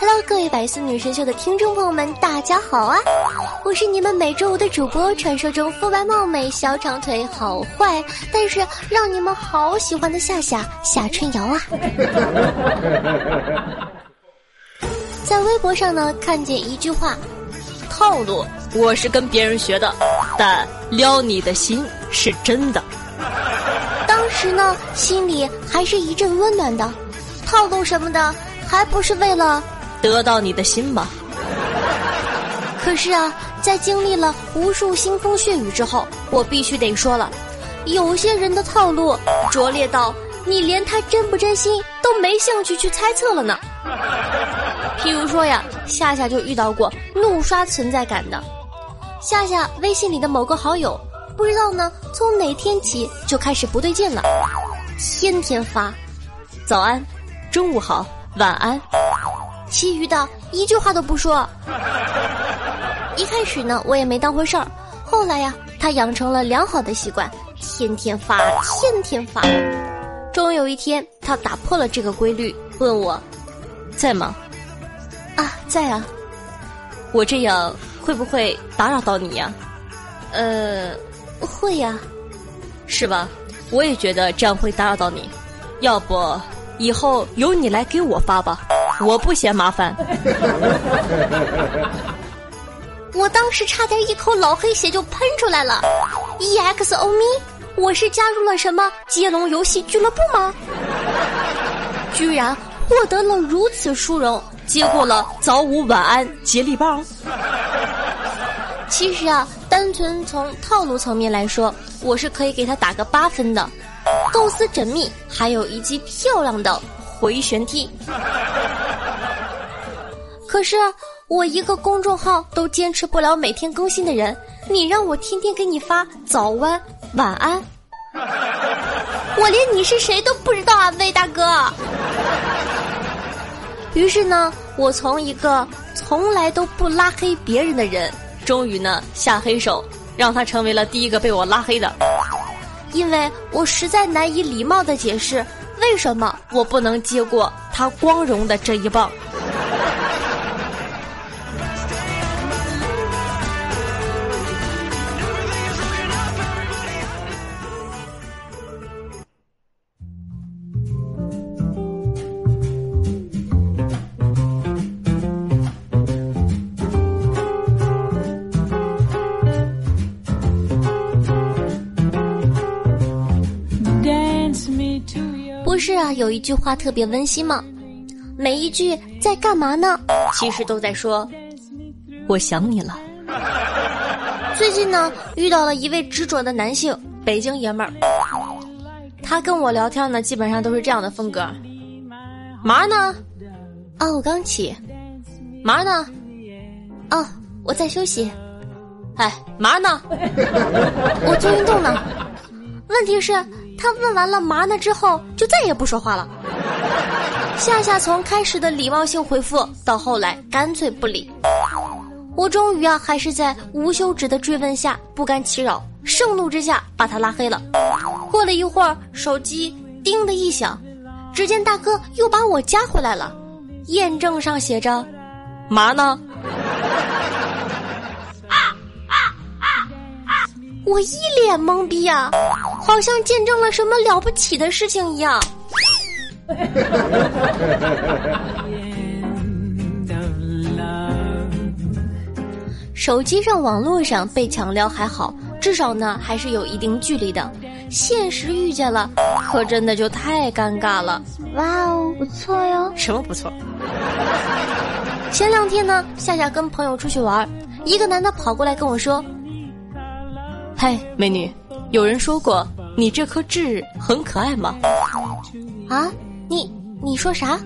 Hello，各位百思女神秀的听众朋友们，大家好啊！我是你们每周五的主播，传说中肤白貌美、小长腿、好坏，但是让你们好喜欢的夏夏夏春瑶啊！在微博上呢，看见一句话：套路我是跟别人学的，但撩你的心是真的。时呢，心里还是一阵温暖的，套路什么的，还不是为了得到你的心吗？可是啊，在经历了无数腥风血雨之后，我必须得说了，有些人的套路拙劣到你连他真不真心都没兴趣去猜测了呢。譬如说呀，夏夏就遇到过怒刷存在感的，夏夏微信里的某个好友。不知道呢，从哪天起就开始不对劲了，天天发早安、中午好、晚安，其余的一句话都不说。一开始呢，我也没当回事儿，后来呀，他养成了良好的习惯，天天发，天天发。终于有一天，他打破了这个规律，问我在吗？啊，在啊。我这样会不会打扰到你呀？呃。会呀，是吧？我也觉得这样会打扰到你，要不以后由你来给我发吧，我不嫌麻烦。我当时差点一口老黑血就喷出来了，EXO me，我是加入了什么接龙游戏俱乐部吗？居然获得了如此殊荣，接过了早午晚安接力棒。其实啊。单纯从套路层面来说，我是可以给他打个八分的，构思缜密，还有一记漂亮的回旋踢。可是我一个公众号都坚持不了每天更新的人，你让我天天给你发早安晚安，我连你是谁都不知道啊，魏大哥。于是呢，我从一个从来都不拉黑别人的人。终于呢，下黑手，让他成为了第一个被我拉黑的，因为我实在难以礼貌的解释，为什么我不能接过他光荣的这一棒。有一句话特别温馨吗？每一句在干嘛呢？其实都在说我想你了。最近呢，遇到了一位执着的男性，北京爷们儿。他跟我聊天呢，基本上都是这样的风格。嘛呢？哦，我刚起。嘛呢？哦，我在休息。哎，嘛呢？我做运动呢。问题是。他问完了嘛呢之后，就再也不说话了。夏夏从开始的礼貌性回复，到后来干脆不理。我终于啊，还是在无休止的追问下不甘其扰，盛怒之下把他拉黑了。过了一会儿，手机叮的一响，只见大哥又把我加回来了，验证上写着“嘛呢”。我一脸懵逼啊，好像见证了什么了不起的事情一样。手机上、网络上被强撩还好，至少呢还是有一定距离的。现实遇见了，可真的就太尴尬了。哇哦，不错哟！什么不错？前两天呢，夏夏跟朋友出去玩，一个男的跑过来跟我说。嗨，美女，有人说过你这颗痣很可爱吗？啊，你你说啥？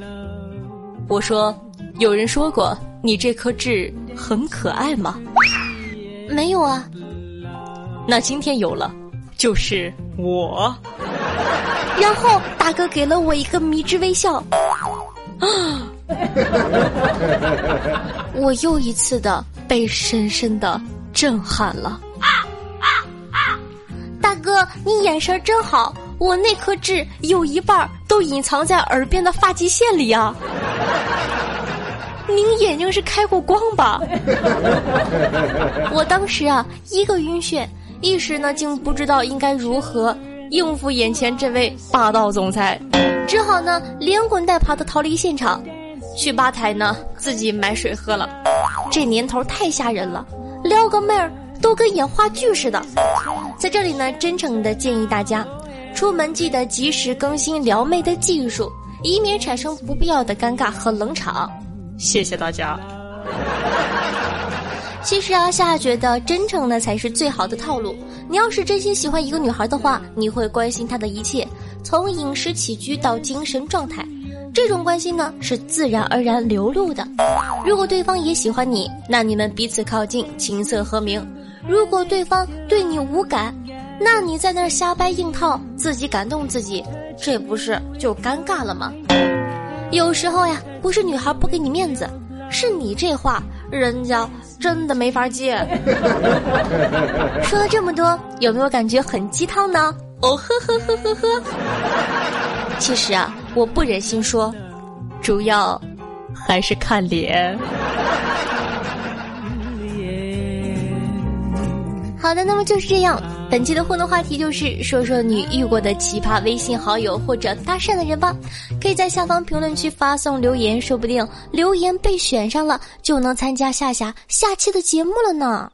我说，有人说过你这颗痣很可爱吗？没有啊。那今天有了，就是我。然后大哥给了我一个迷之微笑，啊！我又一次的被深深的震撼了。你眼神真好，我那颗痣有一半都隐藏在耳边的发际线里啊！您眼睛是开过光吧？我当时啊，一个晕眩，一时呢竟不知道应该如何。应付眼前这位霸道总裁，只好呢连滚带爬的逃离现场，去吧台呢自己买水喝了。这年头太吓人了，撩个妹儿都跟演话剧似的。在这里呢，真诚的建议大家，出门记得及时更新撩妹的技术，以免产生不必要的尴尬和冷场。谢谢大家。其实啊，夏夏觉得真诚呢才是最好的套路。你要是真心喜欢一个女孩的话，你会关心她的一切，从饮食起居到精神状态，这种关心呢是自然而然流露的。如果对方也喜欢你，那你们彼此靠近，琴瑟和鸣；如果对方对你无感，那你在那儿瞎掰硬套，自己感动自己，这不是就尴尬了吗？有时候呀，不是女孩不给你面子，是你这话。人家真的没法接。说了这么多，有没有感觉很鸡汤呢？哦呵呵呵呵呵。其实啊，我不忍心说，主要还是看脸。好的，那么就是这样。本期的互动话题就是说说你遇过的奇葩微信好友或者搭讪的人吧，可以在下方评论区发送留言，说不定留言被选上了，就能参加下下下期的节目了呢。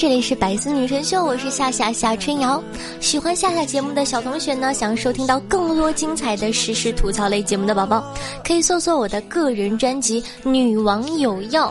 这里是百思女神秀，我是夏夏夏春瑶。喜欢夏夏节目的小同学呢，想收听到更多精彩的实时吐槽类节目的宝宝，可以搜索我的个人专辑《女王有药》。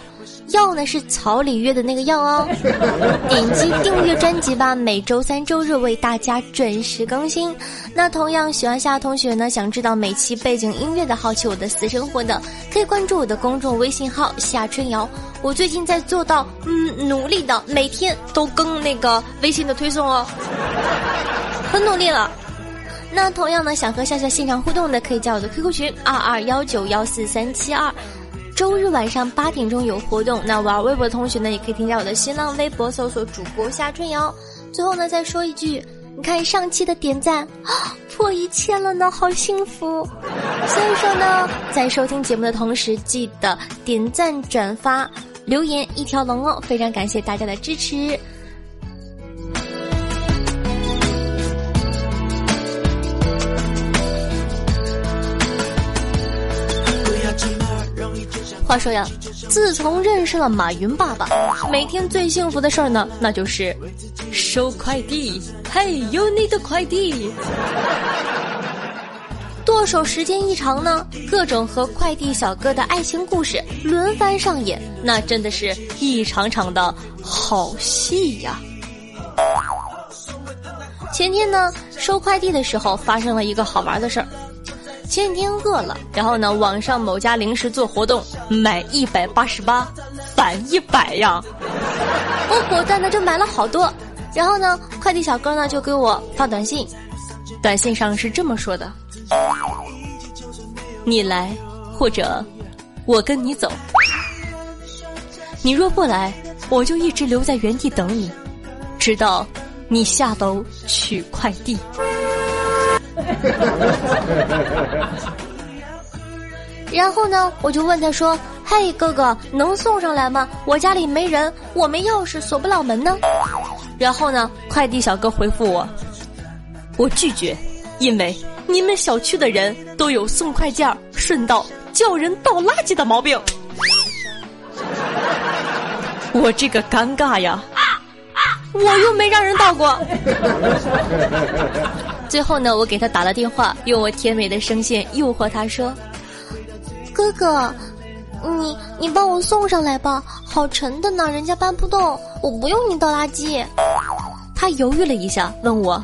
药呢是草里约的那个药哦，点击订阅专辑吧，每周三、周日为大家准时更新。那同样喜欢夏同学呢，想知道每期背景音乐的，好奇我的私生活的，可以关注我的公众微信号夏春瑶。我最近在做到，嗯，努力的每天都更那个微信的推送哦，很努力了。那同样呢，想和夏夏现场互动的，可以加我的 QQ 群二二幺九幺四三七二。周日晚上八点钟有活动，那玩微博的同学呢，也可以添加我的新浪微博，搜索主播夏春瑶。最后呢，再说一句，你看上期的点赞啊，破一千了呢，好幸福。所以说呢，在收听节目的同时，记得点赞、转发、留言一条龙哦，非常感谢大家的支持。话说呀，自从认识了马云爸爸，每天最幸福的事儿呢，那就是收快递。嘿，有你的快递。剁手时间一长呢，各种和快递小哥的爱情故事轮番上演，那真的是一场场的好戏呀。前天呢，收快递的时候发生了一个好玩的事儿。前几天饿了，然后呢，网上某家零食做活动，买一百八十八，返一百呀！我果断的就买了好多，然后呢，快递小哥呢就给我发短信，短信上是这么说的：“你来，或者我跟你走。你若不来，我就一直留在原地等你，直到你下楼取快递。” 然后呢，我就问他说：“嘿，哥哥，能送上来吗？我家里没人，我没钥匙，锁不了门呢。”然后呢，快递小哥回复我，我拒绝，因为你们小区的人都有送快件顺道叫人倒垃圾的毛病。我这个尴尬呀，我又没让人倒过。最后呢，我给他打了电话，用我甜美的声线诱惑他说：“哥哥。”你你帮我送上来吧，好沉的呢，人家搬不动，我不用你倒垃圾。他犹豫了一下，问我：“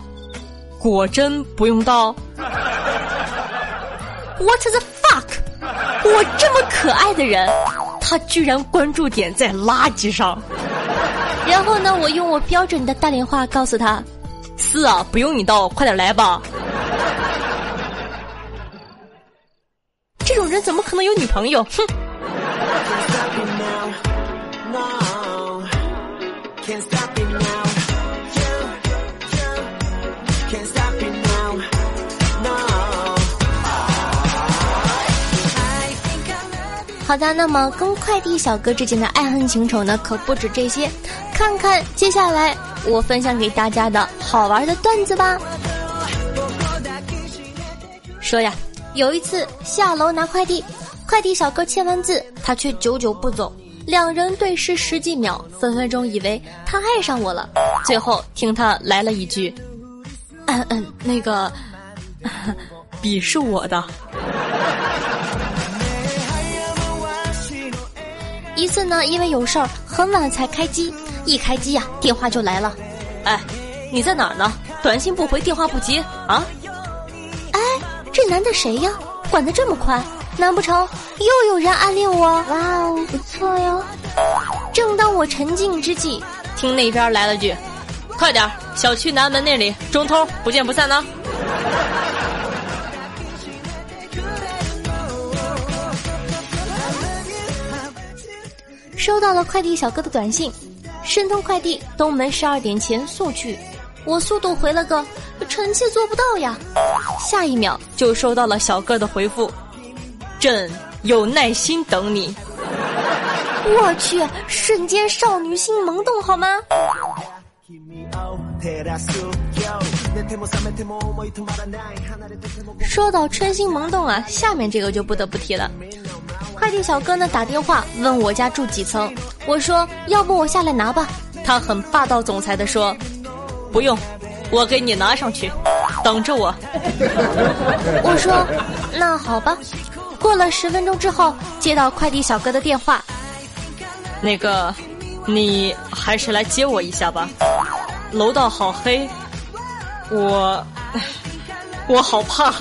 果真不用倒？”What the fuck！我这么可爱的人，他居然关注点在垃圾上。然后呢，我用我标准的大连话告诉他：“是啊，不用你倒，快点来吧。”这种人怎么可能有女朋友？哼！好的，那么跟快递小哥之间的爱恨情仇呢，可不止这些。看看接下来我分享给大家的好玩的段子吧。说呀，有一次下楼拿快递，快递小哥签完字，他却久久不走。两人对视十几秒，分分钟以为他爱上我了。最后听他来了一句：“嗯嗯，那个，笔是我的。”一次呢，因为有事儿，很晚才开机。一开机呀，电话就来了。哎，你在哪儿呢？短信不回，电话不接啊？哎，这男的谁呀？管得这么宽？难不成又有人暗恋我？哇哦，不错哟！正当我沉浸之际，听那边来了句：“快点，小区南门那里，中通，不见不散呢。”收到了快递小哥的短信：“申通快递，东门十二点前速去。”我速度回了个：“臣妾做不到呀。”下一秒就收到了小哥的回复。朕有耐心等你。我去，瞬间少女心萌动，好吗？说到春心萌动啊，下面这个就不得不提了。快递小哥呢打电话问我家住几层，我说要不我下来拿吧。他很霸道总裁的说，不用，我给你拿上去，等着我。我说那好吧。过了十分钟之后，接到快递小哥的电话。那个，你还是来接我一下吧。楼道好黑，我 我好怕。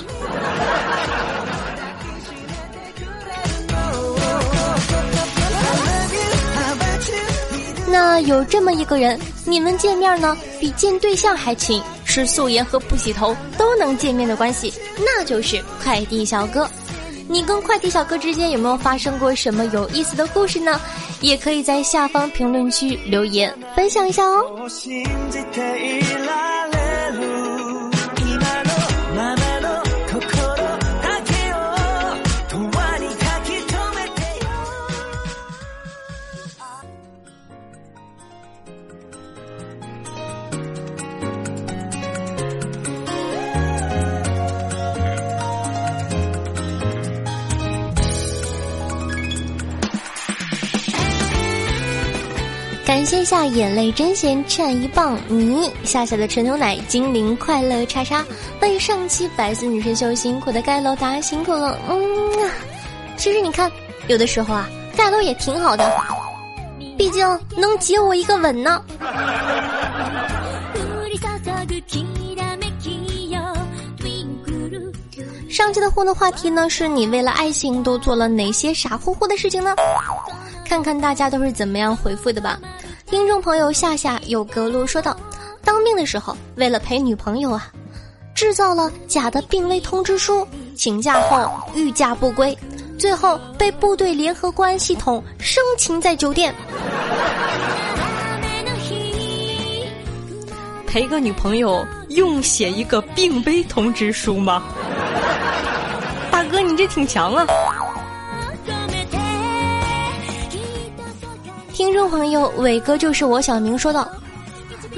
那有这么一个人，你们见面呢，比见对象还勤，是素颜和不洗头都能见面的关系，那就是快递小哥。你跟快递小哥之间有没有发生过什么有意思的故事呢？也可以在下方评论区留言分享一下哦。天下眼泪真咸蘸一棒你夏夏的纯牛奶精灵快乐叉叉为上期白色女神秀辛苦的盖楼大家辛苦了嗯啊，其实你看有的时候啊盖楼也挺好的，毕竟能接我一个吻呢。上期的互动话题呢是你为了爱情都做了哪些傻乎乎的事情呢？看看大家都是怎么样回复的吧。听众朋友夏夏有格路说道：“当兵的时候，为了陪女朋友啊，制造了假的病危通知书，请假后欲假不归，最后被部队联合公安系统生擒在酒店。陪个女朋友用写一个病危通知书吗？大哥，你这挺强啊！”听众朋友，伟哥就是我小明说道：“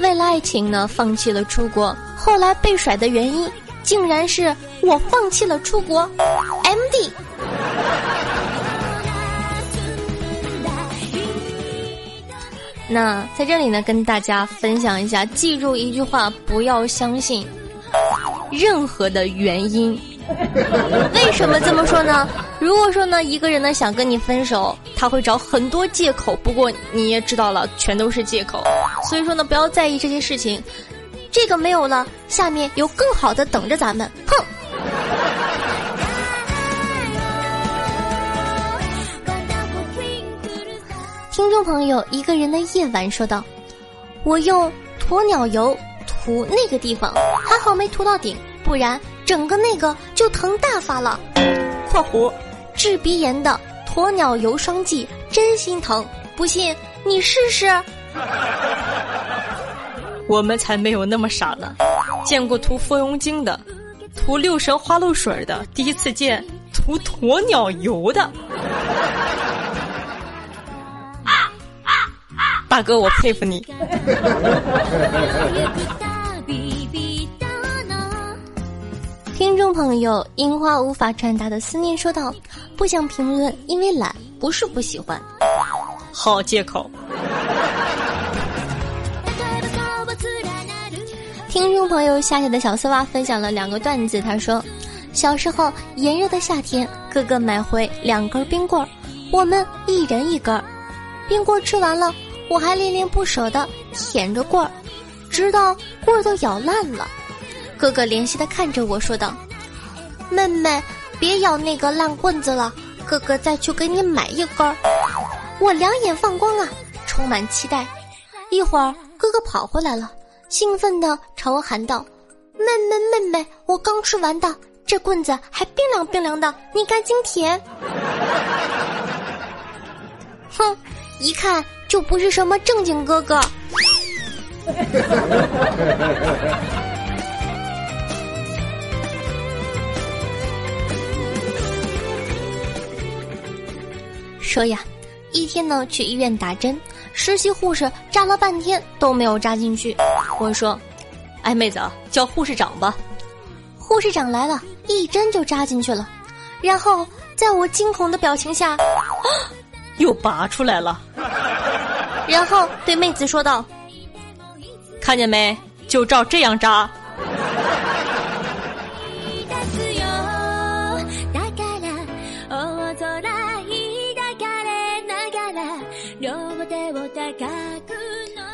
为了爱情呢放弃了出国，后来被甩的原因竟然是我放弃了出国。M D。那在这里呢，跟大家分享一下，记住一句话：不要相信任何的原因。为什么这么说呢？如果说呢，一个人呢想跟你分手，他会找很多借口。不过你也知道了，全都是借口。所以说呢，不要在意这些事情。这个没有了，下面有更好的等着咱们。哼。听众朋友，一个人的夜晚说道：“我用鸵鸟油涂那个地方，还好没涂到顶，不然整个那个就疼大发了。”（括弧治鼻炎的鸵鸟油霜剂真心疼，不信你试试。）我们才没有那么傻呢，见过涂风油精的，涂六神花露水的，第一次见涂鸵鸟油的。大哥，我佩服你。众朋友，樱花无法传达的思念说道：“不想评论，因为懒，不是不喜欢。”好借口。听众朋友，夏夏的小丝袜分享了两个段子。他说：“小时候炎热的夏天，哥哥买回两根冰棍儿，我们一人一根儿，冰棍儿吃完了。”我还恋恋不舍的舔着棍儿，直到棍儿都咬烂了。哥哥怜惜的看着我说道：“妹妹，别咬那个烂棍子了，哥哥再去给你买一根。”我两眼放光啊，充满期待。一会儿，哥哥跑回来了，兴奋的朝我喊道：“妹妹，妹妹，我刚吃完的，这棍子还冰凉冰凉的，你赶紧舔。”哼，一看。就不是什么正经哥哥。说呀，一天呢去医院打针，实习护士扎了半天都没有扎进去。我说：“哎，妹子，叫护士长吧。”护士长来了，一针就扎进去了，然后在我惊恐的表情下，又拔出来了。然后对妹子说道：“看见没？就照这样扎。”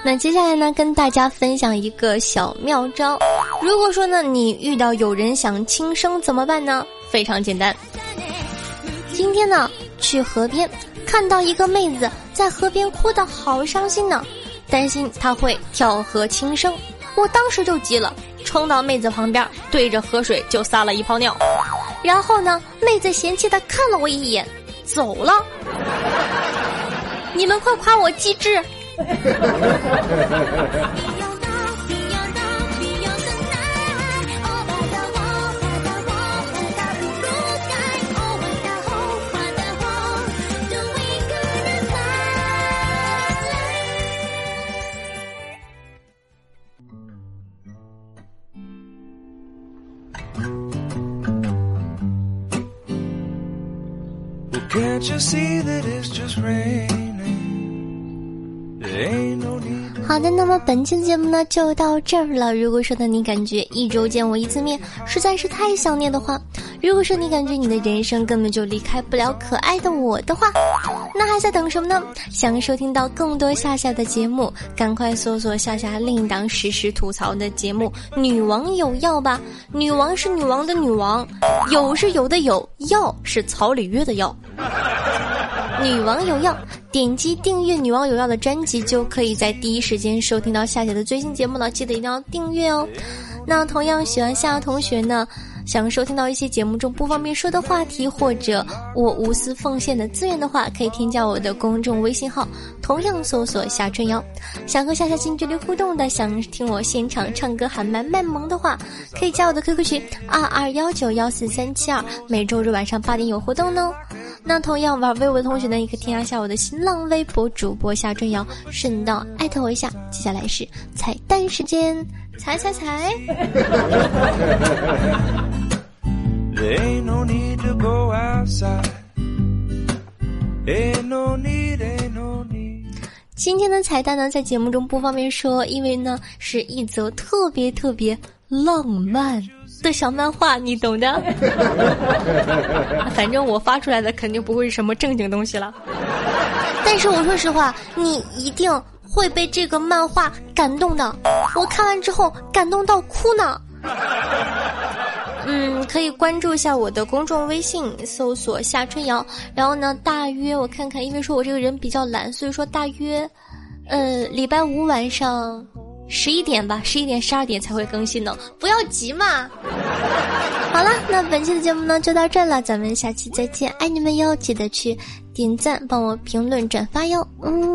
那接下来呢，跟大家分享一个小妙招。如果说呢，你遇到有人想轻生怎么办呢？非常简单。今天呢，去河边。看到一个妹子在河边哭得好伤心呢，担心她会跳河轻生。我当时就急了，冲到妹子旁边，对着河水就撒了一泡尿。然后呢，妹子嫌弃的看了我一眼，走了。你们快夸我机智！好的，那么本期的节目呢就到这儿了。如果说的你感觉一周见我一次面实在是太想念的话，如果说你感觉你的人生根本就离开不了可爱的我的话，那还在等什么呢？想收听到更多夏夏的节目，赶快搜索夏夏另一档实时吐槽的节目《女王有药》吧。女王是女王的女王，有是有的有，药是草里约的药。女王有药，点击订阅女王有药的专辑，就可以在第一时间收听到夏姐的最新节目了。记得一定要订阅哦。那同样喜欢夏同学呢？想收听到一些节目中不方便说的话题，或者我无私奉献的资源的话，可以添加我的公众微信号，同样搜索夏春瑶。想和夏夏近距离互动的，想听我现场唱歌喊麦卖萌的话，可以加我的 QQ 群二二幺九幺四三七二，每周日晚上八点有活动呢。那同样玩微博的同学呢，也可以添加一下我的新浪微博主播夏春瑶，顺道艾特我一下。接下来是彩蛋时间，踩踩踩！今天的彩蛋呢，在节目中不方便说，因为呢是一则特别特别浪漫的小漫画，你懂的。反正我发出来的肯定不会是什么正经东西了。但是我说实话，你一定会被这个漫画感动的。我看完之后感动到哭呢。嗯，可以关注一下我的公众微信，搜索夏春瑶。然后呢，大约我看看，因为说我这个人比较懒，所以说大约，呃，礼拜五晚上十一点吧，十一点十二点才会更新呢。不要急嘛。好了，那本期的节目呢就到这了，咱们下期再见，爱你们哟！记得去点赞，帮我评论转发哟。嗯，